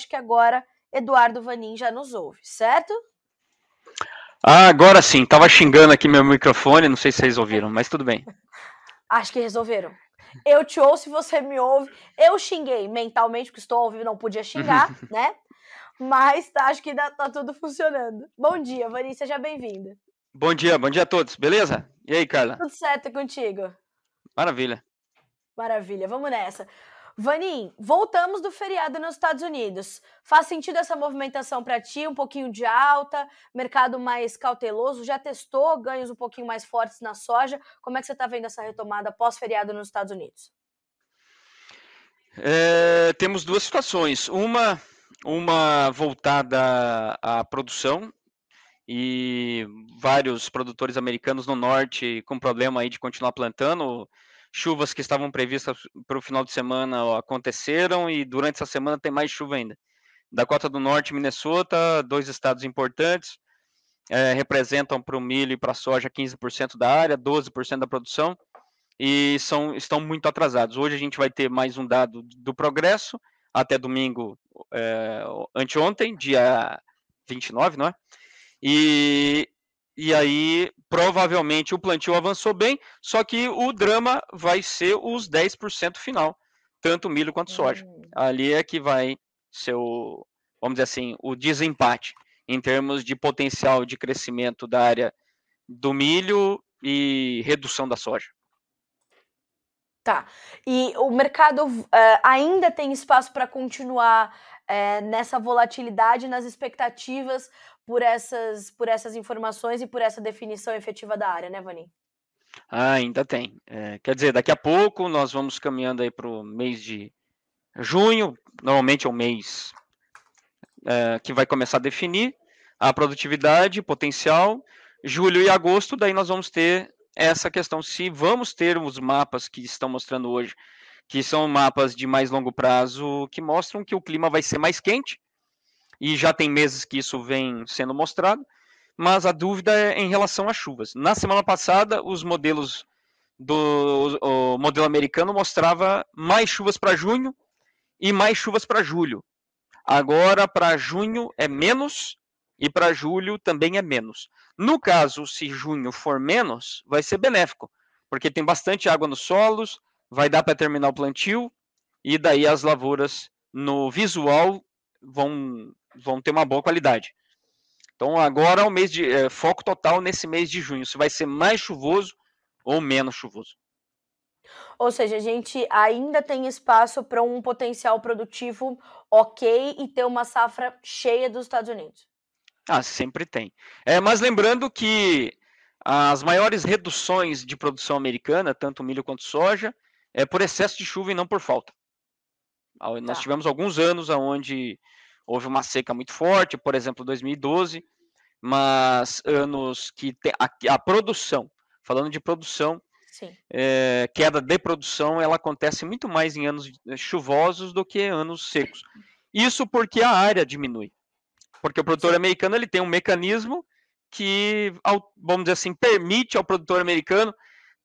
acho que agora Eduardo Vanin já nos ouve, certo? Ah, agora sim. Tava xingando aqui meu microfone, não sei se vocês ouviram, mas tudo bem. Acho que resolveram. Eu te ouço e você me ouve. Eu xinguei mentalmente, porque estou ouvindo, não podia xingar, né? Mas tá, acho que tá, tá tudo funcionando. Bom dia, Vani, seja bem-vinda. Bom dia, bom dia a todos, beleza? E aí, Carla? Tudo certo contigo? Maravilha. Maravilha, vamos nessa. Vanim, voltamos do feriado nos Estados Unidos. Faz sentido essa movimentação para ti? Um pouquinho de alta, mercado mais cauteloso? Já testou ganhos um pouquinho mais fortes na soja? Como é que você está vendo essa retomada pós-feriado nos Estados Unidos? É, temos duas situações. Uma, uma voltada à produção e vários produtores americanos no norte com problema aí de continuar plantando chuvas que estavam previstas para o final de semana aconteceram e durante essa semana tem mais chuva ainda. Dakota do Norte, Minnesota, dois estados importantes, é, representam para o milho e para a soja 15% da área, 12% da produção e são, estão muito atrasados. Hoje a gente vai ter mais um dado do progresso, até domingo, é, anteontem, dia 29, não é? E e aí provavelmente o plantio avançou bem, só que o drama vai ser os 10% final, tanto milho quanto soja. Uhum. Ali é que vai ser o, vamos dizer assim, o desempate em termos de potencial de crescimento da área do milho e redução da soja. Tá. E o mercado uh, ainda tem espaço para continuar uh, nessa volatilidade, nas expectativas por essas, por essas informações e por essa definição efetiva da área, né, Vanim? Ah, ainda tem. É, quer dizer, daqui a pouco nós vamos caminhando aí para o mês de junho, normalmente é o mês é, que vai começar a definir a produtividade, potencial. Julho e agosto, daí nós vamos ter essa questão se vamos ter os mapas que estão mostrando hoje, que são mapas de mais longo prazo, que mostram que o clima vai ser mais quente, e já tem meses que isso vem sendo mostrado, mas a dúvida é em relação às chuvas. Na semana passada, os modelos do o modelo americano mostrava mais chuvas para junho e mais chuvas para julho. Agora, para junho é menos e para julho também é menos. No caso, se junho for menos, vai ser benéfico, porque tem bastante água nos solos, vai dar para terminar o plantio e daí as lavouras no visual vão vão ter uma boa qualidade. Então agora é o mês de é, foco total nesse mês de junho. Se vai ser mais chuvoso ou menos chuvoso. Ou seja, a gente ainda tem espaço para um potencial produtivo ok e ter uma safra cheia dos Estados Unidos. Ah, sempre tem. É, mas lembrando que as maiores reduções de produção americana, tanto milho quanto soja, é por excesso de chuva e não por falta. Nós tá. tivemos alguns anos onde houve uma seca muito forte, por exemplo, 2012, mas anos que a, a produção, falando de produção, é, queda de produção, ela acontece muito mais em anos chuvosos do que anos secos. Isso porque a área diminui. Porque o produtor Sim. americano ele tem um mecanismo que, vamos dizer assim, permite ao produtor americano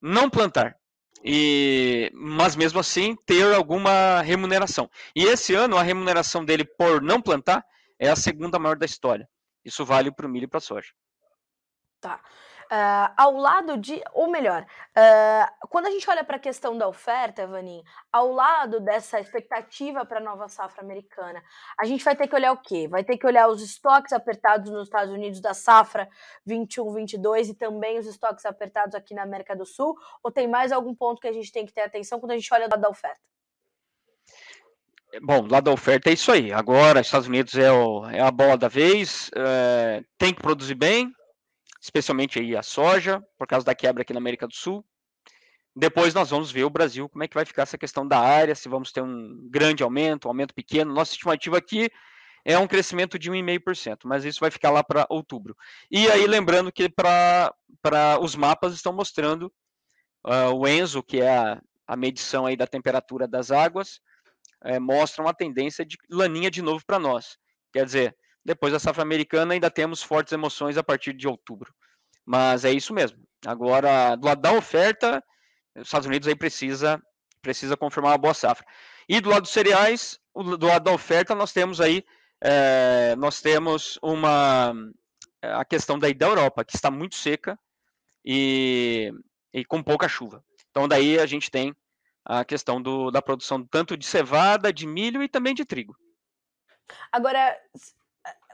não plantar. E, mas mesmo assim ter alguma remuneração. E esse ano a remuneração dele por não plantar é a segunda maior da história. Isso vale para o milho e para a soja. Tá. Uh, ao lado de, ou melhor, uh, quando a gente olha para a questão da oferta, Vanin, ao lado dessa expectativa para a nova safra americana, a gente vai ter que olhar o quê? Vai ter que olhar os estoques apertados nos Estados Unidos da safra 21-22 e também os estoques apertados aqui na América do Sul? Ou tem mais algum ponto que a gente tem que ter atenção quando a gente olha do lado da oferta? Bom, lado da oferta é isso aí. Agora, Estados Unidos é, o, é a bola da vez, é, tem que produzir bem, especialmente aí a soja, por causa da quebra aqui na América do Sul. Depois nós vamos ver o Brasil, como é que vai ficar essa questão da área, se vamos ter um grande aumento, um aumento pequeno. Nossa estimativa aqui é um crescimento de 1,5%, mas isso vai ficar lá para outubro. E aí, lembrando que para os mapas estão mostrando uh, o ENSO, que é a, a, medição aí da temperatura das águas, é, mostra uma tendência de laninha de novo para nós. Quer dizer, depois da safra americana, ainda temos fortes emoções a partir de outubro. Mas é isso mesmo. Agora, do lado da oferta, os Estados Unidos aí precisa, precisa confirmar uma boa safra. E do lado dos cereais, do lado da oferta, nós temos aí é, nós temos uma a questão daí da Europa, que está muito seca e, e com pouca chuva. Então daí a gente tem a questão do, da produção tanto de cevada, de milho e também de trigo. Agora,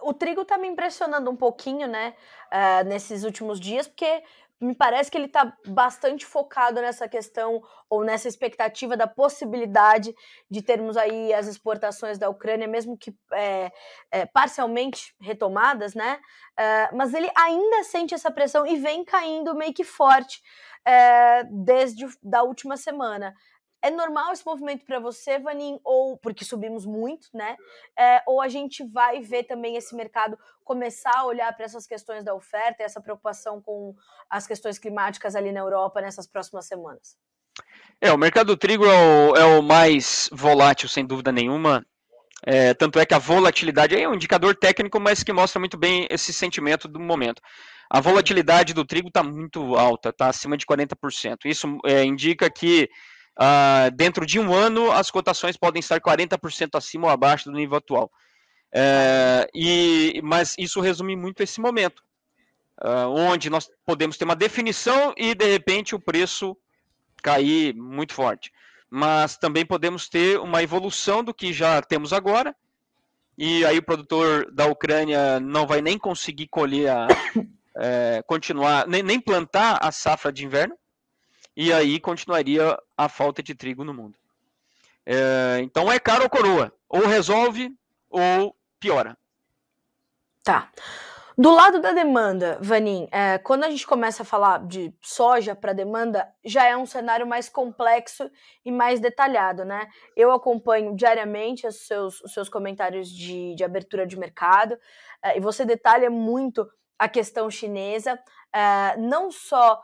o trigo está me impressionando um pouquinho, né, uh, nesses últimos dias, porque me parece que ele está bastante focado nessa questão ou nessa expectativa da possibilidade de termos aí as exportações da Ucrânia, mesmo que é, é, parcialmente retomadas, né? Mas ele ainda sente essa pressão e vem caindo meio que forte desde da última semana. É normal esse movimento para você, Vanin, ou porque subimos muito, né? É, ou a gente vai ver também esse mercado começar a olhar para essas questões da oferta e essa preocupação com as questões climáticas ali na Europa nessas próximas semanas? É, o mercado do trigo é o, é o mais volátil, sem dúvida nenhuma. É, tanto é que a volatilidade é um indicador técnico, mas que mostra muito bem esse sentimento do momento. A volatilidade do trigo está muito alta, está acima de 40%. Isso é, indica que Uh, dentro de um ano, as cotações podem estar 40% acima ou abaixo do nível atual. Uh, e, mas isso resume muito esse momento, uh, onde nós podemos ter uma definição e, de repente, o preço cair muito forte. Mas também podemos ter uma evolução do que já temos agora, e aí o produtor da Ucrânia não vai nem conseguir colher, a, é, continuar, nem, nem plantar a safra de inverno, e aí continuaria a falta de trigo no mundo. É, então é caro ou coroa, ou resolve ou piora. Tá. Do lado da demanda, Vanin, é, quando a gente começa a falar de soja para demanda, já é um cenário mais complexo e mais detalhado, né? Eu acompanho diariamente os seus, os seus comentários de, de abertura de mercado é, e você detalha muito a questão chinesa, é, não só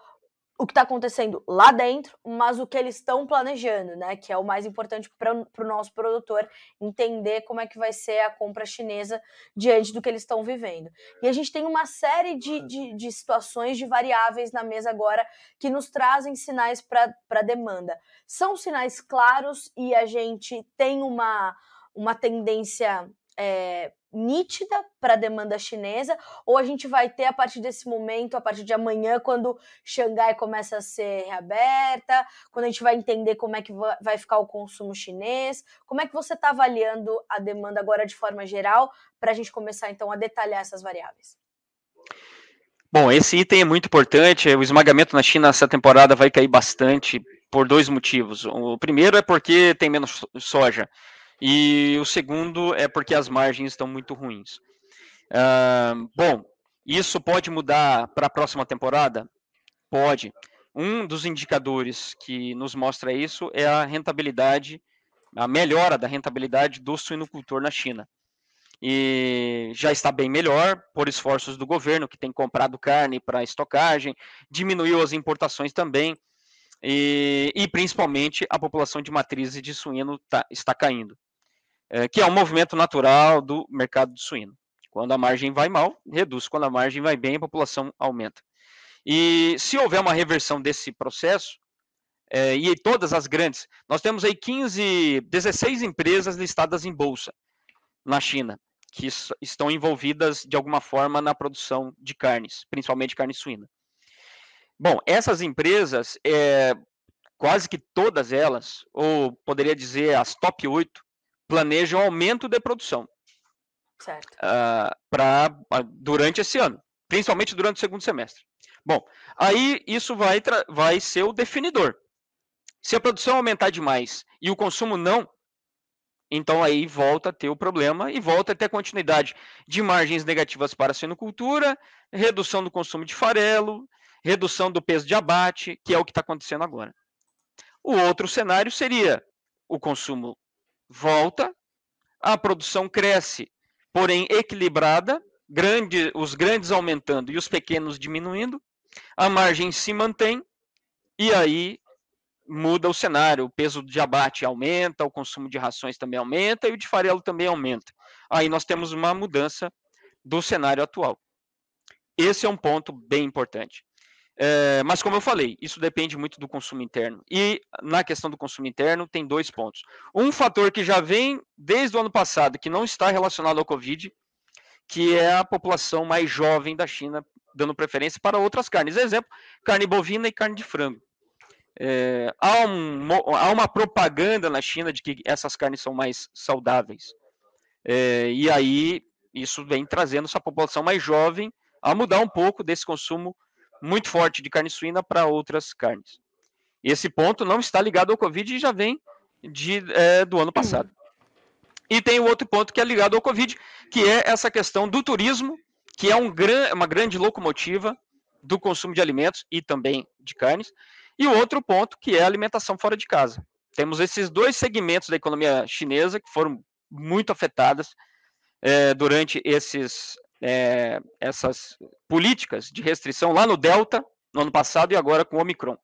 o que está acontecendo lá dentro, mas o que eles estão planejando, né? Que é o mais importante para o nosso produtor entender como é que vai ser a compra chinesa diante do que eles estão vivendo. E a gente tem uma série de, de, de situações, de variáveis na mesa agora que nos trazem sinais para demanda. São sinais claros e a gente tem uma, uma tendência é, nítida para a demanda chinesa, ou a gente vai ter a partir desse momento, a partir de amanhã, quando Xangai começa a ser reaberta, quando a gente vai entender como é que vai ficar o consumo chinês, como é que você está avaliando a demanda agora de forma geral, para a gente começar então a detalhar essas variáveis? Bom, esse item é muito importante. O esmagamento na China essa temporada vai cair bastante por dois motivos. O primeiro é porque tem menos soja. E o segundo é porque as margens estão muito ruins. Uh, bom, isso pode mudar para a próxima temporada? Pode. Um dos indicadores que nos mostra isso é a rentabilidade, a melhora da rentabilidade do suinocultor na China. E já está bem melhor por esforços do governo, que tem comprado carne para estocagem, diminuiu as importações também, e, e principalmente a população de matrizes de suíno tá, está caindo é, que é um movimento natural do mercado do suíno. Quando a margem vai mal, reduz. Quando a margem vai bem, a população aumenta. E se houver uma reversão desse processo, é, e todas as grandes, nós temos aí 15, 16 empresas listadas em bolsa na China, que estão envolvidas de alguma forma na produção de carnes, principalmente carne suína. Bom, essas empresas, é, quase que todas elas, ou poderia dizer as top 8, planejam aumento de produção. Certo. Uh, ah, pra, uh, durante esse ano, principalmente durante o segundo semestre. Bom, aí isso vai, vai ser o definidor. Se a produção aumentar demais e o consumo não, então aí volta a ter o problema e volta a ter a continuidade de margens negativas para a sinocultura, redução do consumo de farelo, redução do peso de abate, que é o que está acontecendo agora. O outro cenário seria o consumo volta, a produção cresce, porém equilibrada, grande, os grandes aumentando e os pequenos diminuindo, a margem se mantém e aí muda o cenário, o peso de abate aumenta, o consumo de rações também aumenta e o de farelo também aumenta. Aí nós temos uma mudança do cenário atual. Esse é um ponto bem importante. É, mas, como eu falei, isso depende muito do consumo interno. E na questão do consumo interno, tem dois pontos. Um fator que já vem desde o ano passado, que não está relacionado ao Covid, que é a população mais jovem da China dando preferência para outras carnes. Exemplo, carne bovina e carne de frango. É, há, um, há, uma propaganda na China de que essas carnes são mais saudáveis. É, e aí, isso vem trazendo essa população mais jovem a mudar um pouco desse consumo muito forte de carne suína para outras carnes. Esse ponto não está ligado ao Covid e já vem de, é, do ano passado. E tem o outro ponto que é ligado ao Covid, que é essa questão do turismo, que é um gran, uma grande locomotiva do consumo de alimentos e também de carnes. E o outro ponto, que é a alimentação fora de casa. Temos esses dois segmentos da economia chinesa que foram muito afetadas é, durante esses é, essas políticas de restrição lá no Delta, no ano passado, e agora com o Omicron.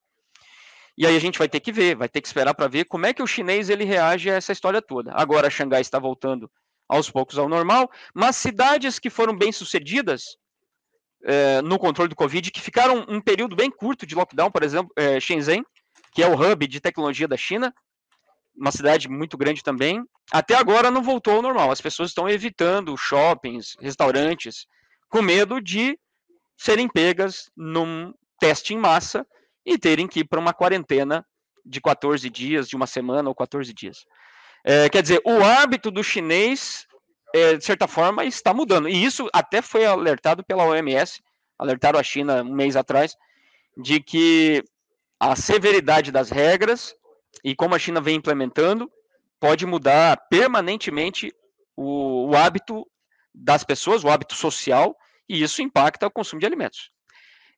E aí a gente vai ter que ver, vai ter que esperar para ver como é que o chinês ele reage a essa história toda. Agora Xangai está voltando aos poucos ao normal, mas cidades que foram bem sucedidas é, no controle do Covid, que ficaram um período bem curto de lockdown, por exemplo, é, Shenzhen, que é o hub de tecnologia da China, uma cidade muito grande também, até agora não voltou ao normal. As pessoas estão evitando shoppings, restaurantes, com medo de serem pegas num teste em massa e terem que ir para uma quarentena de 14 dias, de uma semana ou 14 dias. É, quer dizer, o hábito do chinês, é, de certa forma, está mudando. E isso até foi alertado pela OMS, alertaram a China um mês atrás, de que a severidade das regras e como a China vem implementando, pode mudar permanentemente o, o hábito das pessoas, o hábito social, e isso impacta o consumo de alimentos.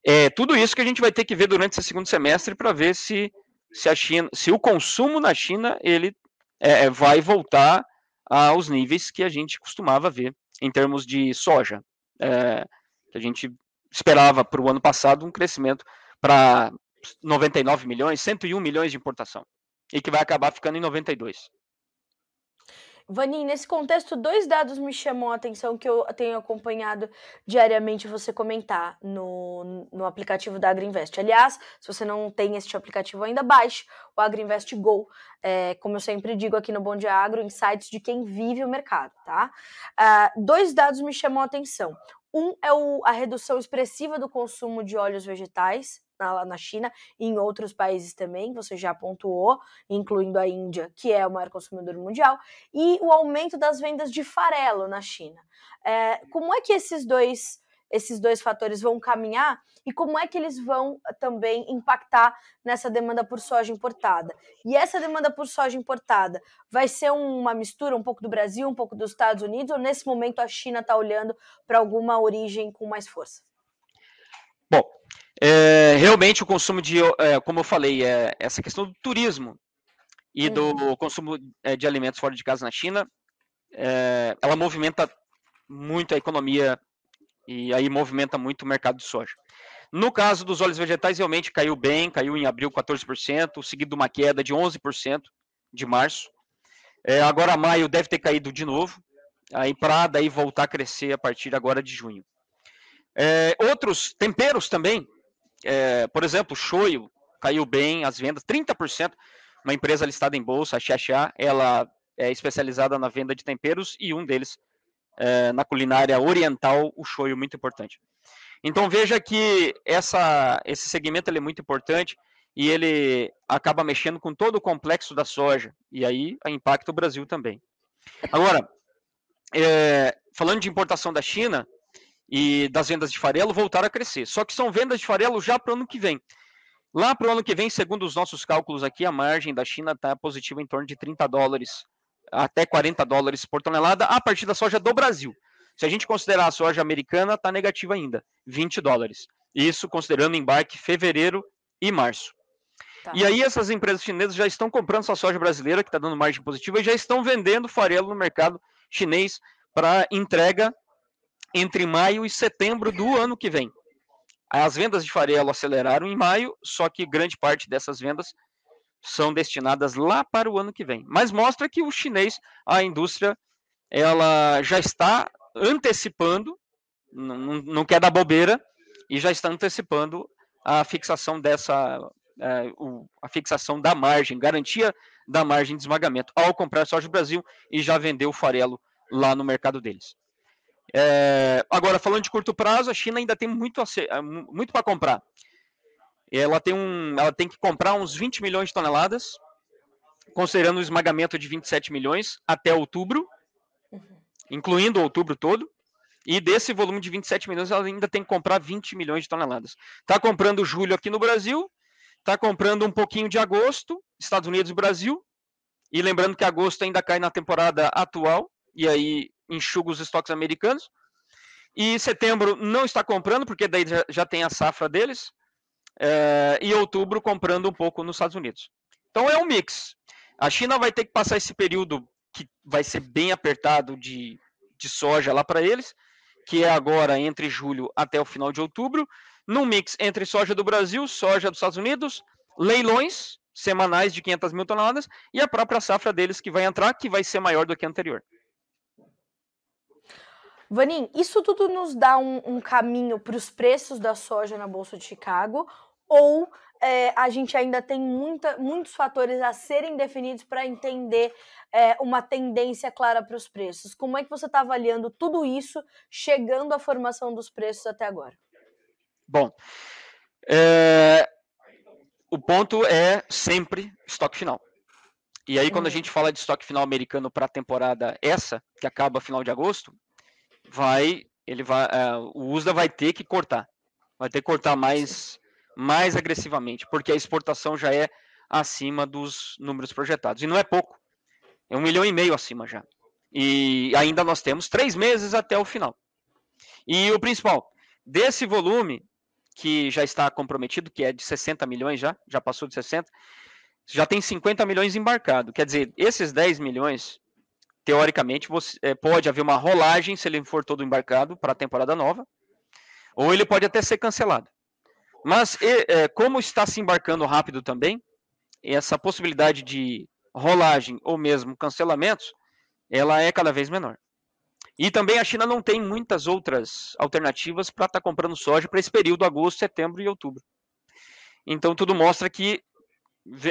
É tudo isso que a gente vai ter que ver durante esse segundo semestre para ver se, se a China, se o consumo na China ele é, é, vai voltar aos níveis que a gente costumava ver em termos de soja, é, a gente esperava para o ano passado um crescimento para 99 milhões, 101 milhões de importação e que vai acabar ficando em 92. Vanin, nesse contexto, dois dados me chamam a atenção que eu tenho acompanhado diariamente você comentar no, no aplicativo da Agriinvest. Aliás, se você não tem este aplicativo ainda, baixe o Agriinvest Go. É, como eu sempre digo aqui no Bom Dia Agro, insights de quem vive o mercado, tá? Uh, dois dados me chamam a atenção. Um é o, a redução expressiva do consumo de óleos vegetais, lá na China e em outros países também, você já pontuou, incluindo a Índia, que é o maior consumidor mundial, e o aumento das vendas de farelo na China. É, como é que esses dois, esses dois fatores vão caminhar e como é que eles vão eh, também impactar nessa demanda por soja importada? E essa demanda por soja importada vai ser uma mistura um pouco do Brasil, um pouco dos Estados Unidos, ou nesse momento a China está olhando para alguma origem com mais força? Bom, é, realmente o consumo de, é, como eu falei, é, essa questão do turismo e do uhum. consumo é, de alimentos fora de casa na China, é, ela movimenta muito a economia e aí movimenta muito o mercado de soja. No caso dos óleos vegetais, realmente caiu bem, caiu em abril 14%, seguido de uma queda de 11% de março. É, agora maio deve ter caído de novo, aí para daí voltar a crescer a partir agora de junho. É, outros temperos também, é, por exemplo, shoyu caiu bem as vendas, 30%. Uma empresa listada em bolsa, a Xaxá, ela é especializada na venda de temperos e um deles é, na culinária oriental, o shoyu, muito importante. Então veja que essa, esse segmento é muito importante e ele acaba mexendo com todo o complexo da soja e aí impacta o Brasil também. Agora, é, falando de importação da China, e das vendas de farelo voltaram a crescer. Só que são vendas de farelo já para o ano que vem. Lá para o ano que vem, segundo os nossos cálculos aqui, a margem da China está positiva em torno de 30 dólares até 40 dólares por tonelada a partir da soja do Brasil. Se a gente considerar a soja americana, está negativa ainda, 20 dólares. Isso considerando embarque fevereiro e março. Tá. E aí essas empresas chinesas já estão comprando essa soja brasileira, que está dando margem positiva, e já estão vendendo farelo no mercado chinês para entrega entre maio e setembro do ano que vem. As vendas de farelo aceleraram em maio, só que grande parte dessas vendas são destinadas lá para o ano que vem. Mas mostra que o chinês, a indústria, ela já está antecipando, não, não quer dar bobeira, e já está antecipando a fixação dessa, é, a fixação da margem, garantia da margem de esmagamento ao comprar soja do Brasil e já vender o farelo lá no mercado deles. É, agora, falando de curto prazo, a China ainda tem muito, é, muito para comprar. Ela tem, um, ela tem que comprar uns 20 milhões de toneladas, considerando o esmagamento de 27 milhões até outubro, incluindo outubro todo. E desse volume de 27 milhões, ela ainda tem que comprar 20 milhões de toneladas. Está comprando julho aqui no Brasil, está comprando um pouquinho de agosto, Estados Unidos e Brasil. E lembrando que agosto ainda cai na temporada atual, e aí enxuga os estoques americanos. E setembro não está comprando, porque daí já, já tem a safra deles. É, e outubro comprando um pouco nos Estados Unidos. Então é um mix. A China vai ter que passar esse período que vai ser bem apertado de, de soja lá para eles, que é agora entre julho até o final de outubro, num mix entre soja do Brasil, soja dos Estados Unidos, leilões semanais de 500 mil toneladas e a própria safra deles que vai entrar, que vai ser maior do que a anterior. Vanim, isso tudo nos dá um, um caminho para os preços da soja na Bolsa de Chicago ou é, a gente ainda tem muita, muitos fatores a serem definidos para entender é, uma tendência clara para os preços? Como é que você está avaliando tudo isso chegando à formação dos preços até agora? Bom, é, o ponto é sempre estoque final. E aí, quando a uhum. gente fala de estoque final americano para a temporada essa, que acaba final de agosto, vai, ele vai, uh, o USDA vai ter que cortar, vai ter que cortar mais, mais agressivamente, porque a exportação já é acima dos números projetados e não é pouco, é um milhão e meio acima já. E ainda nós temos três meses até o final. E o principal, desse volume que já está comprometido, que é de 60 milhões já, já passou de 60, já tem 50 milhões embarcado. Quer dizer, esses 10 milhões teoricamente, você, é, pode haver uma rolagem se ele for todo embarcado para a temporada nova, ou ele pode até ser cancelado. Mas, é, como está se embarcando rápido também, essa possibilidade de rolagem ou mesmo cancelamentos, ela é cada vez menor. E também a China não tem muitas outras alternativas para estar tá comprando soja para esse período, agosto, setembro e outubro. Então, tudo mostra que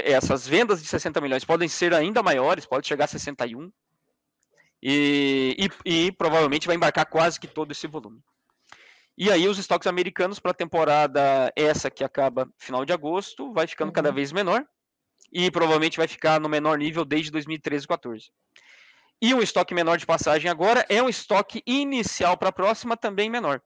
essas vendas de 60 milhões podem ser ainda maiores, pode chegar a 61, e, e, e, provavelmente vai embarcar quase que todo esse volume. E aí os estoques americanos para a temporada essa que acaba final de agosto vai ficando uhum. cada vez menor e provavelmente vai ficar no menor nível desde 2013 e 14. E um estoque menor de passagem agora é um estoque inicial para a próxima também menor.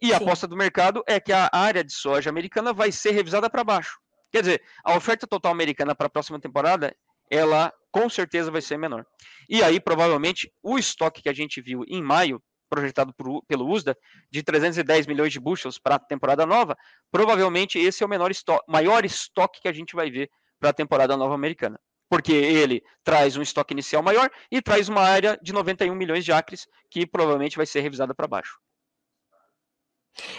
E a Sim. aposta do mercado é que a área de soja americana vai ser revisada para baixo. Quer dizer, a oferta total americana para a próxima temporada, ela com certeza vai ser menor. E aí, provavelmente, o estoque que a gente viu em maio, projetado por, pelo USDA, de 310 milhões de bushels para a temporada nova, provavelmente esse é o menor estoque, maior estoque que a gente vai ver para a temporada nova americana. Porque ele traz um estoque inicial maior e traz uma área de 91 milhões de acres, que provavelmente vai ser revisada para baixo.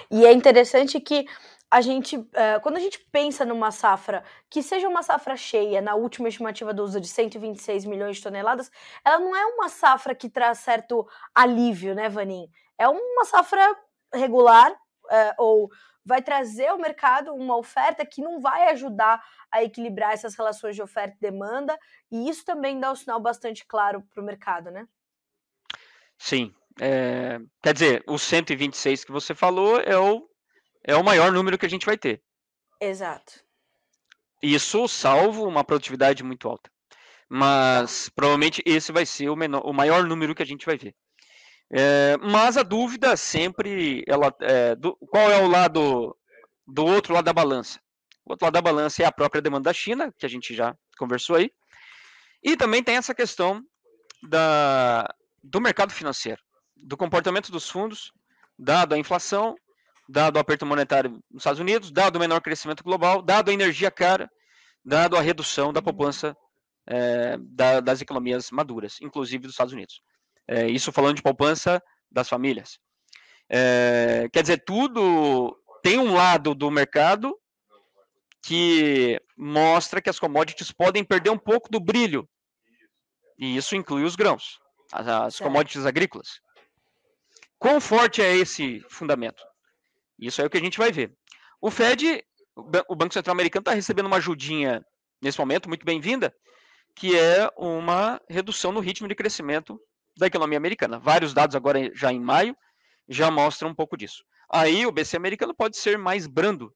E é interessante que a gente, uh, quando a gente pensa numa safra que seja uma safra cheia, na última estimativa do uso de 126 milhões de toneladas, ela não é uma safra que traz certo alívio, né, Vanin? É uma safra regular, uh, ou vai trazer ao mercado uma oferta que não vai ajudar a equilibrar essas relações de oferta e demanda, e isso também dá um sinal bastante claro para o mercado, né? Sim. É, quer dizer, o 126 que você falou é o é o maior número que a gente vai ter. Exato. Isso salvo uma produtividade muito alta. Mas provavelmente esse vai ser o, menor, o maior número que a gente vai ver. É, mas a dúvida sempre, ela, é, do, qual é o lado do outro lado da balança? O outro lado da balança é a própria demanda da China, que a gente já conversou aí. E também tem essa questão da, do mercado financeiro, do comportamento dos fundos, dado a inflação dado o aperto monetário nos Estados Unidos, dado o menor crescimento global, dado a energia cara, dado a redução da poupança é, da, das economias maduras, inclusive dos Estados Unidos. É, isso falando de poupança das famílias. É, quer dizer, tudo tem um lado do mercado que mostra que as commodities podem perder um pouco do brilho. E isso inclui os grãos, as, as commodities agrícolas. Quão forte é esse fundamento? Isso é o que a gente vai ver. O Fed o Banco Central americano está recebendo uma ajudinha nesse momento, muito bem-vinda, que é uma redução no ritmo de crescimento da economia americana. Vários dados agora já em maio já mostram um pouco disso. Aí o BC americano pode ser mais brando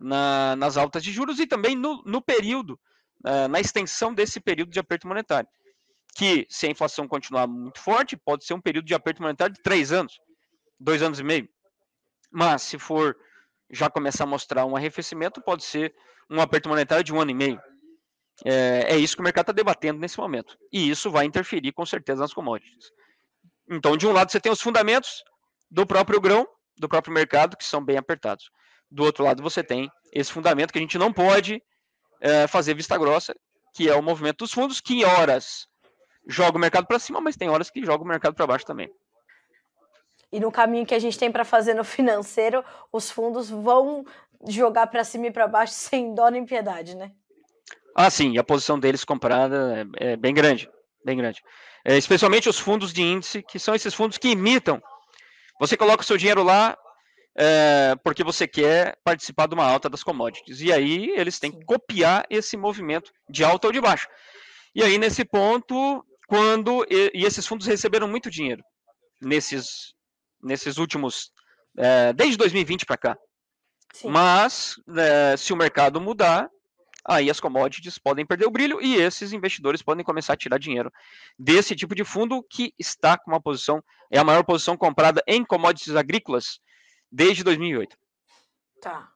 na, nas altas de juros e também no, no período, uh, na extensão desse período de aperto monetário. Que, se a inflação continuar muito forte, pode ser um período de aperto monetário de três anos, dois anos e meio. Mas, se for já começar a mostrar um arrefecimento, pode ser um aperto monetário de um ano e meio. É, é isso que o mercado está debatendo nesse momento. E isso vai interferir com certeza nas commodities. Então, de um lado, você tem os fundamentos do próprio grão, do próprio mercado, que são bem apertados. Do outro lado, você tem esse fundamento que a gente não pode é, fazer vista grossa, que é o movimento dos fundos, que em horas joga o mercado para cima, mas tem horas que joga o mercado para baixo também. E no caminho que a gente tem para fazer no financeiro, os fundos vão jogar para cima e para baixo sem dó nem piedade, né? Ah, sim, e a posição deles comprada é, é bem grande, bem grande. É, especialmente os fundos de índice, que são esses fundos que imitam. Você coloca o seu dinheiro lá é, porque você quer participar de uma alta das commodities. E aí eles têm que copiar esse movimento de alta ou de baixa. E aí, nesse ponto, quando. E, e esses fundos receberam muito dinheiro nesses, nesses últimos. É, desde 2020 para cá. Sim. Mas, é, se o mercado mudar, aí as commodities podem perder o brilho e esses investidores podem começar a tirar dinheiro desse tipo de fundo que está com uma posição, é a maior posição comprada em commodities agrícolas desde 2008. Tá.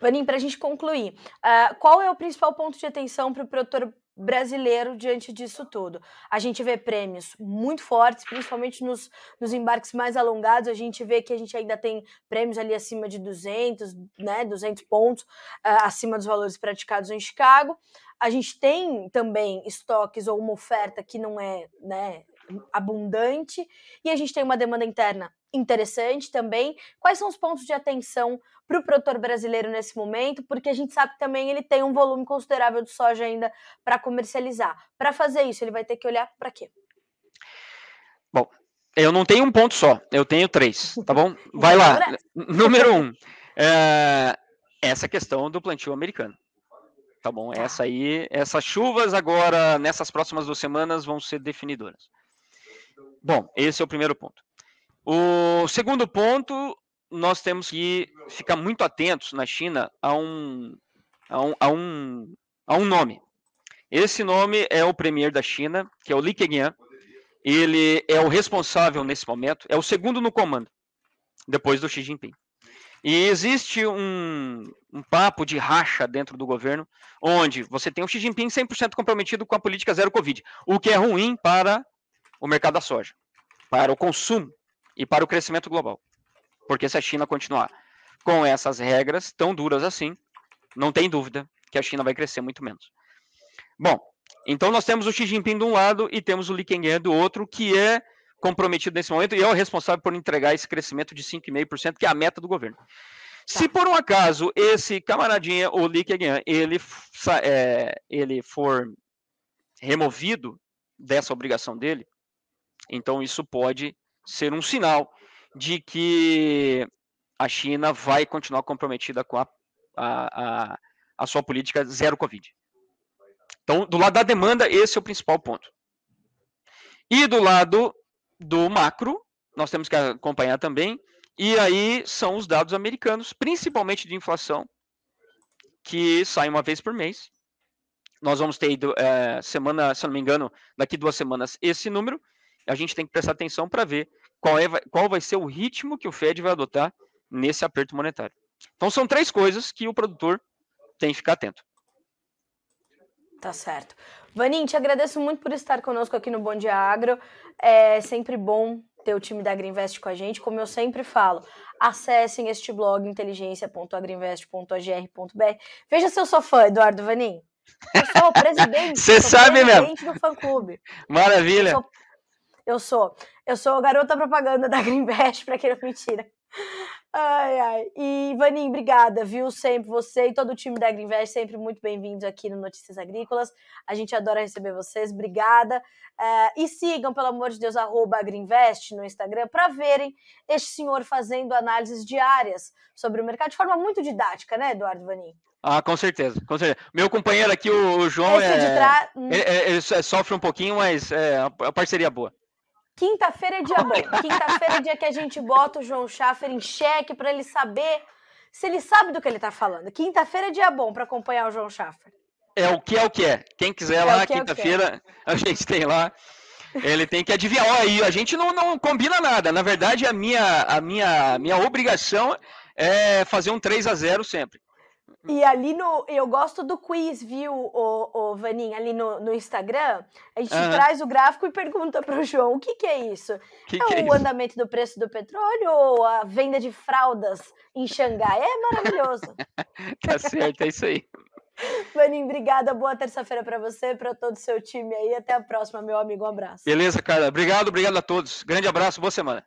Vanim, para a gente concluir, uh, qual é o principal ponto de atenção para o produtor brasileiro diante disso tudo. A gente vê prêmios muito fortes, principalmente nos, nos embarques mais alongados, a gente vê que a gente ainda tem prêmios ali acima de 200, né, 200 pontos, uh, acima dos valores praticados em Chicago. A gente tem também estoques ou uma oferta que não é, né, abundante e a gente tem uma demanda interna interessante também. Quais são os pontos de atenção para o produtor brasileiro nesse momento? Porque a gente sabe que também ele tem um volume considerável de soja ainda para comercializar. Para fazer isso, ele vai ter que olhar para quê? Bom, eu não tenho um ponto só, eu tenho três, tá bom? Vai lá. Número um, é, essa questão do plantio americano. Tá bom? Tá. Essa aí, essas chuvas agora, nessas próximas duas semanas, vão ser definidoras. Bom, esse é o primeiro ponto. O segundo ponto, nós temos que ficar muito atentos na China a um, a um, a um, a um nome. Esse nome é o premier da China, que é o Li Keqiang. Ele é o responsável nesse momento, é o segundo no comando, depois do Xi Jinping. E existe um, um, papo de racha dentro do governo, onde você tem o Xi Jinping 100% comprometido com a política zero Covid, o que é ruim para o mercado da soja, para o consumo e para o crescimento global. Porque se a China continuar com essas regras tão duras assim, não tem dúvida que a China vai crescer muito menos. Bom, então nós temos o Xi Jinping de um lado e temos o Li Kengyan do outro, que é comprometido nesse momento e é o responsável por entregar esse crescimento de 5,5%, que é a meta do governo. Tá. Se por um acaso esse camaradinha, o Li Kengyan, ele, é, ele for removido dessa obrigação dele, então isso pode ser um sinal de que a China vai continuar comprometida com a, a, a, a sua política zero Covid. Então, do lado da demanda, esse é o principal ponto. E do lado do macro, nós temos que acompanhar também, e aí são os dados americanos, principalmente de inflação, que saem uma vez por mês. Nós vamos ter é, semana, se não me engano, daqui duas semanas esse número, a gente tem que prestar atenção para ver qual, é, qual vai ser o ritmo que o Fed vai adotar nesse aperto monetário. Então são três coisas que o produtor tem que ficar atento. Tá certo. Vanin, te agradeço muito por estar conosco aqui no Bom Dia Agro. É sempre bom ter o time da Agriinvest com a gente. Como eu sempre falo, acessem este blog inteligência.agriinvest.agr.br. Veja se eu sou fã, Eduardo Vanin. Eu sou o presidente. Você sabe presidente mesmo. do fã-clube. Maravilha. Eu sou eu sou. Eu sou garota propaganda da Greenvest, para quem não mentira. Ai, ai. E, Vaninho, obrigada, viu? Sempre você e todo o time da Agriinvest, sempre muito bem-vindos aqui no Notícias Agrícolas. A gente adora receber vocês, obrigada. Uh, e sigam, pelo amor de Deus, arroba Agriinvest no Instagram para verem este senhor fazendo análises diárias sobre o mercado de forma muito didática, né, Eduardo Vaninho? Ah, com certeza, com certeza. Meu companheiro aqui, o João, é, tra... ele, ele, sofre um pouquinho, mas é a parceria boa. Quinta-feira é dia bom. Quinta-feira é dia que a gente bota o João Schaffer em xeque para ele saber se ele sabe do que ele está falando. Quinta-feira é dia bom para acompanhar o João Schaffer. É o que é o que é. Quem quiser é lá, é quinta-feira, é. a gente tem lá. Ele tem que adivinhar. Ó, aí, a gente não, não combina nada. Na verdade, a minha, a minha, minha obrigação é fazer um 3 a 0 sempre. E ali no. Eu gosto do quiz, viu, o, o Vaninha? Ali no, no Instagram, a gente uhum. traz o gráfico e pergunta para o João o que, que é isso? Que é que o é andamento do preço do petróleo ou a venda de fraldas em Xangai? É maravilhoso. tá certo, é isso aí. Vaninho, obrigada. Boa terça-feira para você, para todo o seu time aí. Até a próxima, meu amigo. Um abraço. Beleza, cara. Obrigado, obrigado a todos. Grande abraço, boa semana.